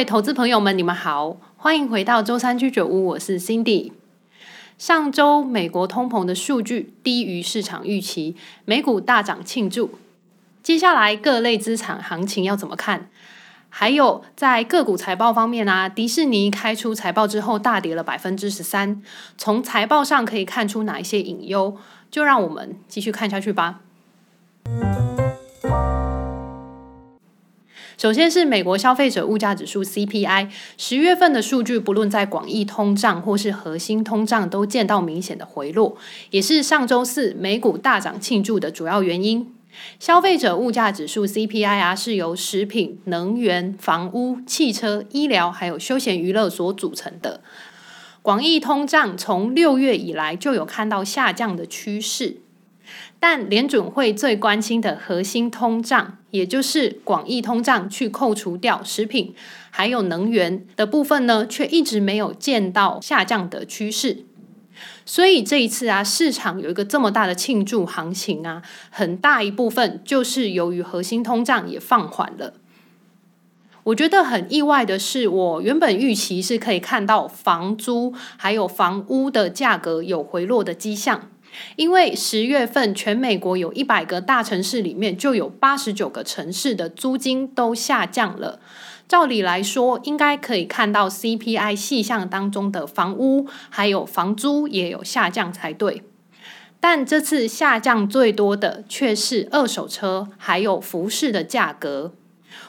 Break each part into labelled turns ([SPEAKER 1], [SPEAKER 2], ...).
[SPEAKER 1] 位投资朋友们，你们好，欢迎回到周三居酒屋，我是 Cindy。上周美国通膨的数据低于市场预期，美股大涨庆祝。接下来各类资产行情要怎么看？还有在个股财报方面啊，迪士尼开出财报之后大跌了百分之十三，从财报上可以看出哪一些隐忧？就让我们继续看下去吧。首先是美国消费者物价指数 CPI，十月份的数据，不论在广义通胀或是核心通胀，都见到明显的回落，也是上周四美股大涨庆祝的主要原因。消费者物价指数 CPI 啊，是由食品、能源、房屋、汽车、医疗还有休闲娱乐所组成的。广义通胀从六月以来就有看到下降的趋势。但联准会最关心的核心通胀，也就是广义通胀，去扣除掉食品还有能源的部分呢，却一直没有见到下降的趋势。所以这一次啊，市场有一个这么大的庆祝行情啊，很大一部分就是由于核心通胀也放缓了。我觉得很意外的是，我原本预期是可以看到房租还有房屋的价格有回落的迹象。因为十月份全美国有一百个大城市里面，就有八十九个城市的租金都下降了。照理来说，应该可以看到 CPI 细项当中的房屋还有房租也有下降才对。但这次下降最多的却是二手车还有服饰的价格。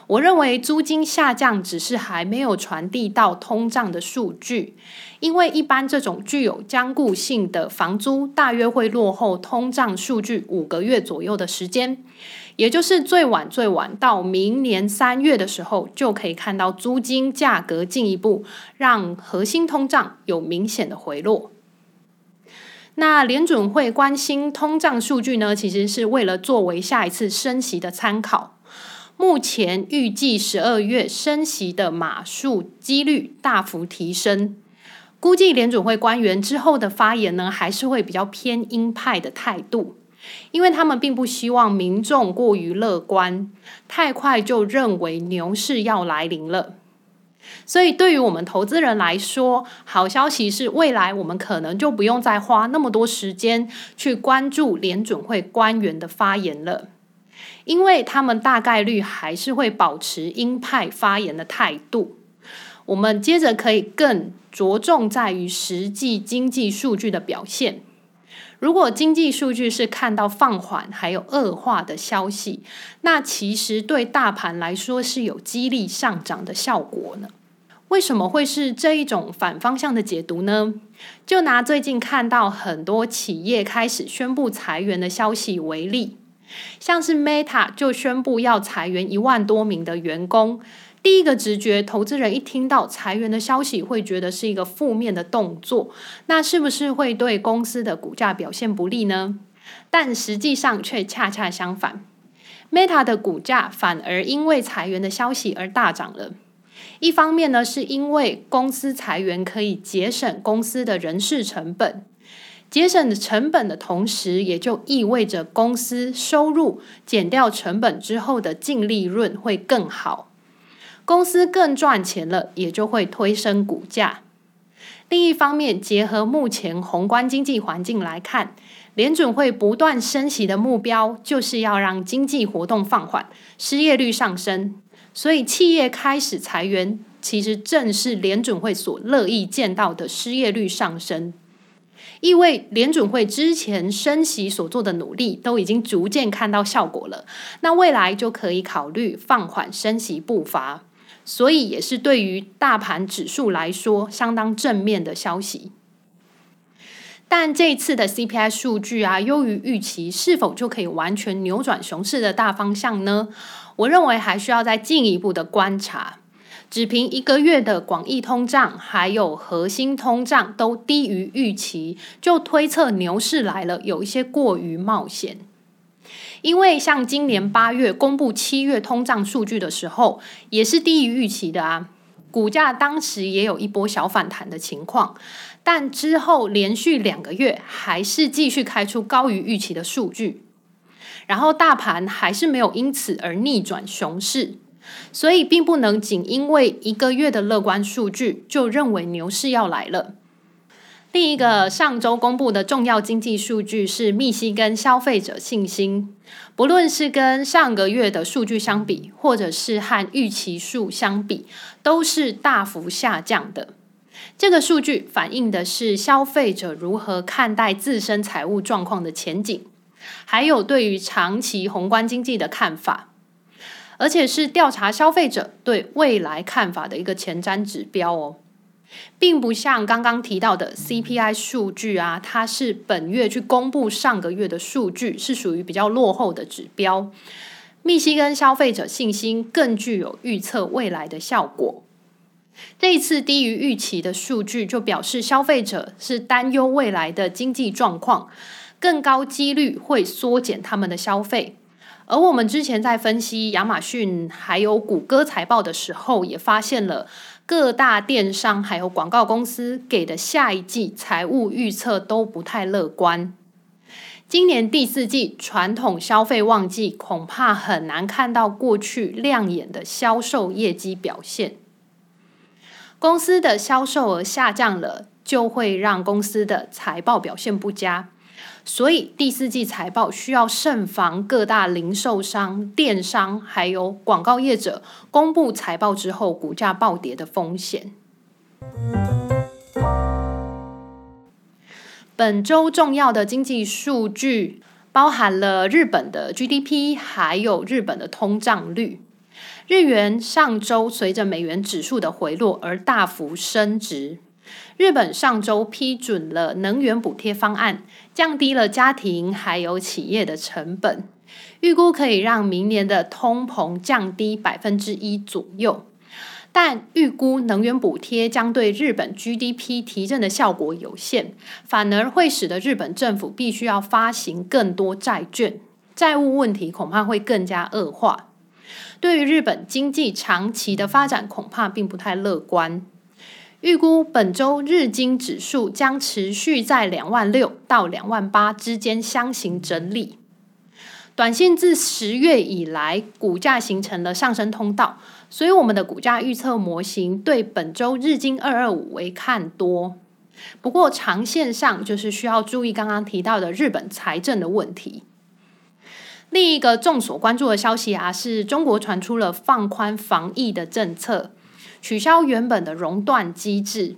[SPEAKER 1] 我认为租金下降只是还没有传递到通胀的数据，因为一般这种具有坚固性的房租，大约会落后通胀数据五个月左右的时间，也就是最晚最晚到明年三月的时候，就可以看到租金价格进一步让核心通胀有明显的回落。那联准会关心通胀数据呢，其实是为了作为下一次升息的参考。目前预计十二月升息的码数几率大幅提升，估计联准会官员之后的发言呢，还是会比较偏鹰派的态度，因为他们并不希望民众过于乐观，太快就认为牛市要来临了。所以对于我们投资人来说，好消息是未来我们可能就不用再花那么多时间去关注联准会官员的发言了。因为他们大概率还是会保持鹰派发言的态度，我们接着可以更着重在于实际经济数据的表现。如果经济数据是看到放缓还有恶化的消息，那其实对大盘来说是有激励上涨的效果呢。为什么会是这一种反方向的解读呢？就拿最近看到很多企业开始宣布裁员的消息为例。像是 Meta 就宣布要裁员一万多名的员工，第一个直觉，投资人一听到裁员的消息，会觉得是一个负面的动作，那是不是会对公司的股价表现不利呢？但实际上却恰恰相反，Meta 的股价反而因为裁员的消息而大涨了。一方面呢，是因为公司裁员可以节省公司的人事成本。节省成本的同时，也就意味着公司收入减掉成本之后的净利润会更好，公司更赚钱了，也就会推升股价。另一方面，结合目前宏观经济环境来看，联准会不断升息的目标就是要让经济活动放缓，失业率上升。所以，企业开始裁员，其实正是联准会所乐意见到的失业率上升。意味联准会之前升息所做的努力都已经逐渐看到效果了，那未来就可以考虑放缓升息步伐，所以也是对于大盘指数来说相当正面的消息。但这次的 CPI 数据啊，优于预期，是否就可以完全扭转熊市的大方向呢？我认为还需要再进一步的观察。只凭一个月的广义通胀，还有核心通胀都低于预期，就推测牛市来了，有一些过于冒险。因为像今年八月公布七月通胀数据的时候，也是低于预期的啊，股价当时也有一波小反弹的情况，但之后连续两个月还是继续开出高于预期的数据，然后大盘还是没有因此而逆转熊市。所以并不能仅因为一个月的乐观数据就认为牛市要来了。另一个上周公布的重要经济数据是密西根消费者信心，不论是跟上个月的数据相比，或者是和预期数相比，都是大幅下降的。这个数据反映的是消费者如何看待自身财务状况的前景，还有对于长期宏观经济的看法，而且是调查消费者对未来看法的一个前瞻指标哦。并不像刚刚提到的 CPI 数据啊，它是本月去公布上个月的数据，是属于比较落后的指标。密西根消费者信心更具有预测未来的效果。这一次低于预期的数据，就表示消费者是担忧未来的经济状况，更高几率会缩减他们的消费。而我们之前在分析亚马逊还有谷歌财报的时候，也发现了。各大电商还有广告公司给的下一季财务预测都不太乐观。今年第四季传统消费旺季，恐怕很难看到过去亮眼的销售业绩表现。公司的销售额下降了，就会让公司的财报表现不佳。所以第四季财报需要慎防各大零售商、电商还有广告业者公布财报之后股价暴跌的风险。本周重要的经济数据包含了日本的 GDP，还有日本的通胀率。日元上周随着美元指数的回落而大幅升值。日本上周批准了能源补贴方案，降低了家庭还有企业的成本，预估可以让明年的通膨降低百分之一左右。但预估能源补贴将对日本 GDP 提振的效果有限，反而会使得日本政府必须要发行更多债券，债务问题恐怕会更加恶化。对于日本经济长期的发展，恐怕并不太乐观。预估本周日经指数将持续在两万六到两万八之间箱型整理。短线自十月以来，股价形成了上升通道，所以我们的股价预测模型对本周日经二二五为看多。不过长线上就是需要注意刚刚提到的日本财政的问题。另一个众所关注的消息啊，是中国传出了放宽防疫的政策。取消原本的熔断机制，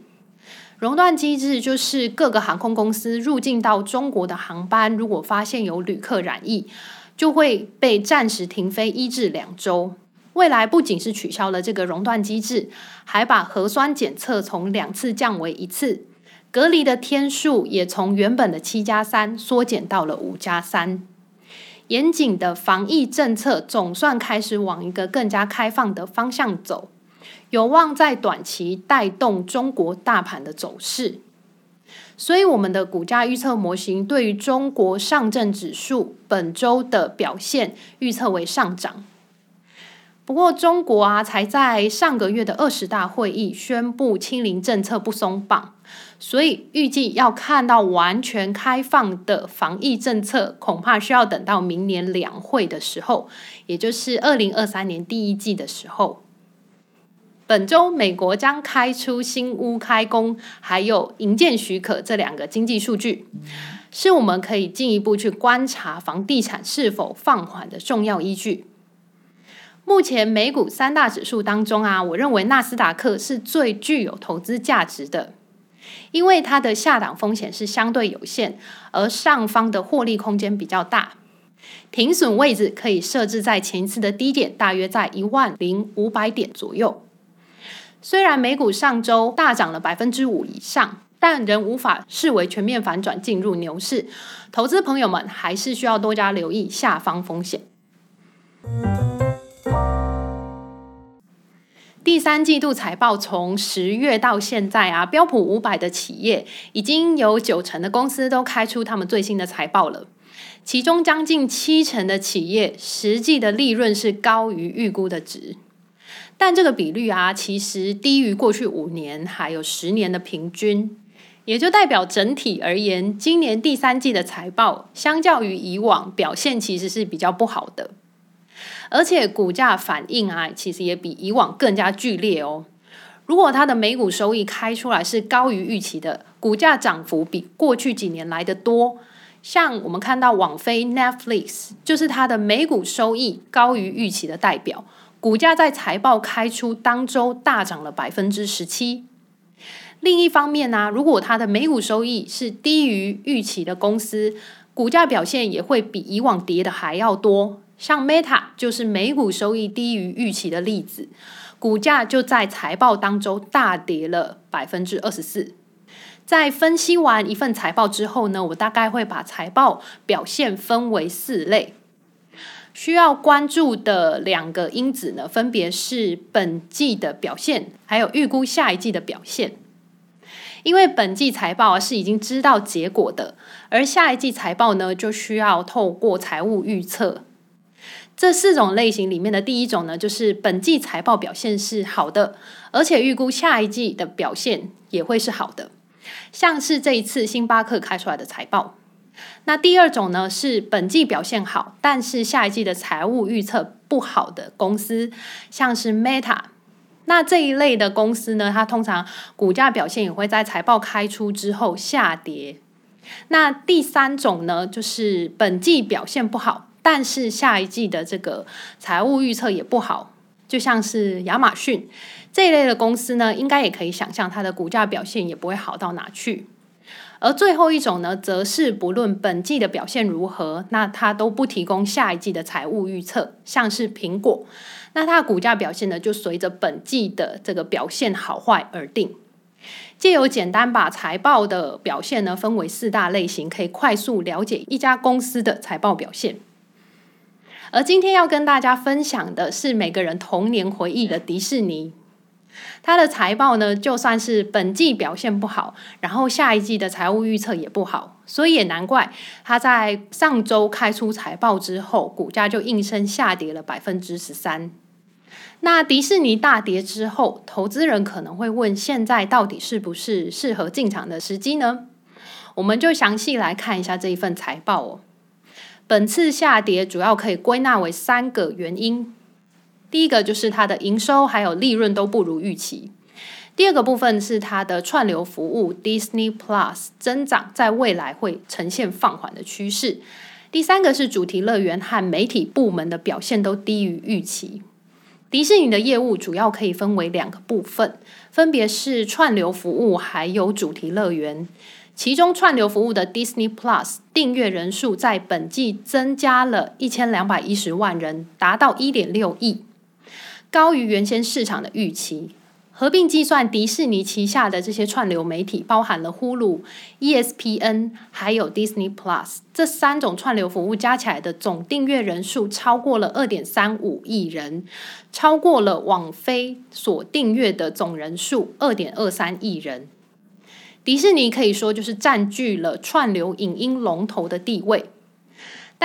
[SPEAKER 1] 熔断机制就是各个航空公司入境到中国的航班，如果发现有旅客染疫，就会被暂时停飞一至两周。未来不仅是取消了这个熔断机制，还把核酸检测从两次降为一次，隔离的天数也从原本的七加三缩减到了五加三。严谨的防疫政策总算开始往一个更加开放的方向走。有望在短期带动中国大盘的走势，所以我们的股价预测模型对于中国上证指数本周的表现预测为上涨。不过，中国啊，才在上个月的二十大会议宣布清零政策不松绑，所以预计要看到完全开放的防疫政策，恐怕需要等到明年两会的时候，也就是二零二三年第一季的时候。本周，美国将开出新屋开工，还有营建许可这两个经济数据，是我们可以进一步去观察房地产是否放缓的重要依据。目前美股三大指数当中啊，我认为纳斯达克是最具有投资价值的，因为它的下档风险是相对有限，而上方的获利空间比较大，停损位置可以设置在前一次的低点，大约在一万零五百点左右。虽然美股上周大涨了百分之五以上，但仍无法视为全面反转进入牛市。投资朋友们还是需要多加留意下方风险。第三季度财报从十月到现在啊，标普五百的企业已经有九成的公司都开出他们最新的财报了，其中将近七成的企业实际的利润是高于预估的值。但这个比率啊，其实低于过去五年还有十年的平均，也就代表整体而言，今年第三季的财报相较于以往表现其实是比较不好的。而且股价反应啊，其实也比以往更加剧烈哦。如果它的每股收益开出来是高于预期的，股价涨幅比过去几年来得多。像我们看到网飞 Netflix，就是它的每股收益高于预期的代表，股价在财报开出当周大涨了百分之十七。另一方面呢、如果它的每股收益是低于预期的公司，股价表现也会比以往跌的还要多。像 Meta 就是每股收益低于预期的例子，股价就在财报当中大跌了百分之二十四。在分析完一份财报之后呢，我大概会把财报表现分为四类，需要关注的两个因子呢，分别是本季的表现，还有预估下一季的表现。因为本季财报是已经知道结果的，而下一季财报呢，就需要透过财务预测。这四种类型里面的第一种呢，就是本季财报表现是好的，而且预估下一季的表现也会是好的，像是这一次星巴克开出来的财报。那第二种呢，是本季表现好，但是下一季的财务预测不好的公司，像是 Meta。那这一类的公司呢，它通常股价表现也会在财报开出之后下跌。那第三种呢，就是本季表现不好，但是下一季的这个财务预测也不好，就像是亚马逊这一类的公司呢，应该也可以想象它的股价表现也不会好到哪去。而最后一种呢，则是不论本季的表现如何，那它都不提供下一季的财务预测，像是苹果，那它的股价表现呢，就随着本季的这个表现好坏而定。借由简单把财报的表现呢分为四大类型，可以快速了解一家公司的财报表现。而今天要跟大家分享的是每个人童年回忆的迪士尼。它的财报呢，就算是本季表现不好，然后下一季的财务预测也不好，所以也难怪它在上周开出财报之后，股价就应声下跌了百分之十三。那迪士尼大跌之后，投资人可能会问：现在到底是不是适合进场的时机呢？我们就详细来看一下这一份财报哦。本次下跌主要可以归纳为三个原因。第一个就是它的营收还有利润都不如预期。第二个部分是它的串流服务 Disney Plus 增长在未来会呈现放缓的趋势。第三个是主题乐园和媒体部门的表现都低于预期。迪士尼的业务主要可以分为两个部分，分别是串流服务还有主题乐园。其中串流服务的 Disney Plus 订阅人数在本季增加了一千两百一十万人，达到一点六亿。高于原先市场的预期。合并计算，迪士尼旗下的这些串流媒体，包含了 Hulu、ESPN 还有 Disney Plus 这三种串流服务加起来的总订阅人数超过了二点三五亿人，超过了网飞所订阅的总人数二点二三亿人。迪士尼可以说就是占据了串流影音龙头的地位。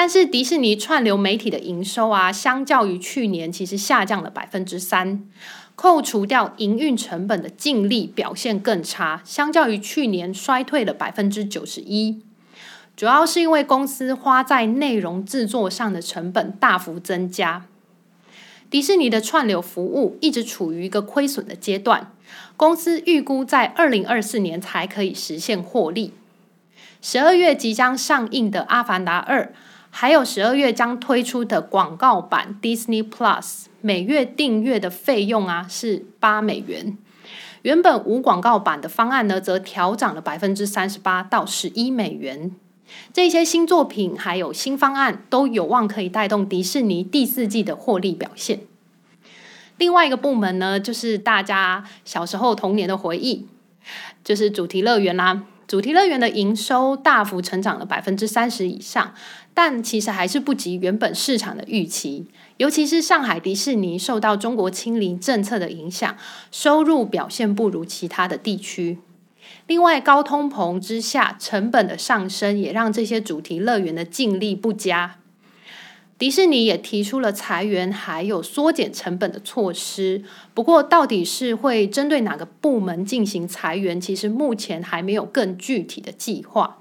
[SPEAKER 1] 但是迪士尼串流媒体的营收啊，相较于去年其实下降了百分之三，扣除掉营运成本的净利表现更差，相较于去年衰退了百分之九十一，主要是因为公司花在内容制作上的成本大幅增加。迪士尼的串流服务一直处于一个亏损的阶段，公司预估在二零二四年才可以实现获利。十二月即将上映的《阿凡达二》。还有十二月将推出的广告版 Disney Plus，每月订阅的费用啊是八美元。原本无广告版的方案呢，则调涨了百分之三十八到十一美元。这些新作品还有新方案都有望可以带动迪士尼第四季的获利表现。另外一个部门呢，就是大家小时候童年的回忆，就是主题乐园啦。主题乐园的营收大幅成长了百分之三十以上。但其实还是不及原本市场的预期，尤其是上海迪士尼受到中国清零政策的影响，收入表现不如其他的地区。另外，高通膨之下，成本的上升也让这些主题乐园的净利不佳。迪士尼也提出了裁员还有缩减成本的措施，不过到底是会针对哪个部门进行裁员，其实目前还没有更具体的计划。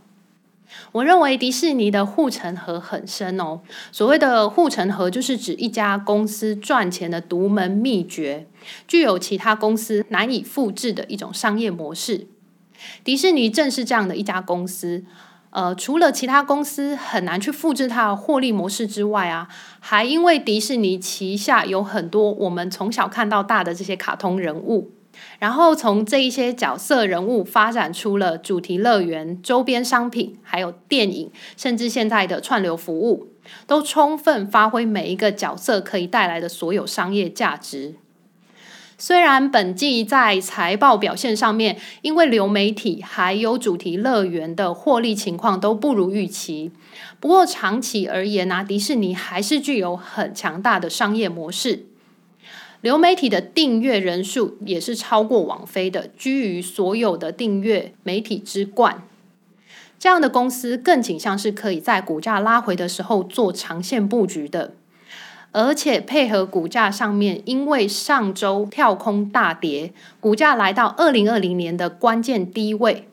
[SPEAKER 1] 我认为迪士尼的护城河很深哦。所谓的护城河，就是指一家公司赚钱的独门秘诀，具有其他公司难以复制的一种商业模式。迪士尼正是这样的一家公司。呃，除了其他公司很难去复制它的获利模式之外啊，还因为迪士尼旗下有很多我们从小看到大的这些卡通人物。然后从这一些角色人物发展出了主题乐园、周边商品，还有电影，甚至现在的串流服务，都充分发挥每一个角色可以带来的所有商业价值。虽然本季在财报表现上面，因为流媒体还有主题乐园的获利情况都不如预期，不过长期而言呢，迪士尼还是具有很强大的商业模式。流媒体的订阅人数也是超过网飞的，居于所有的订阅媒体之冠。这样的公司更倾向是可以在股价拉回的时候做长线布局的，而且配合股价上面，因为上周跳空大跌，股价来到二零二零年的关键低位。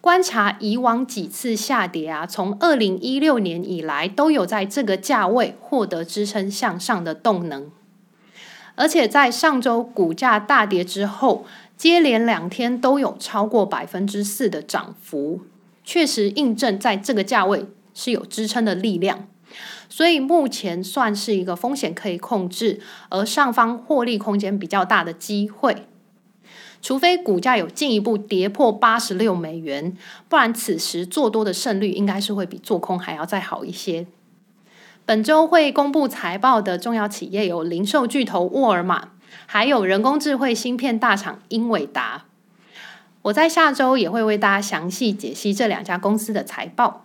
[SPEAKER 1] 观察以往几次下跌啊，从二零一六年以来都有在这个价位获得支撑向上的动能。而且在上周股价大跌之后，接连两天都有超过百分之四的涨幅，确实印证在这个价位是有支撑的力量。所以目前算是一个风险可以控制，而上方获利空间比较大的机会。除非股价有进一步跌破八十六美元，不然此时做多的胜率应该是会比做空还要再好一些。本周会公布财报的重要企业有零售巨头沃尔玛，还有人工智慧芯片大厂英伟达。我在下周也会为大家详细解析这两家公司的财报。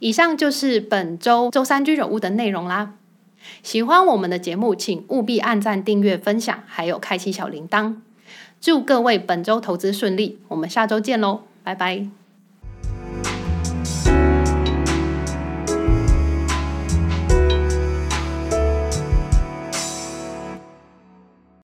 [SPEAKER 1] 以上就是本周周三居酒屋的内容啦。喜欢我们的节目，请务必按赞、订阅、分享，还有开启小铃铛。祝各位本周投资顺利，我们下周见喽，拜拜。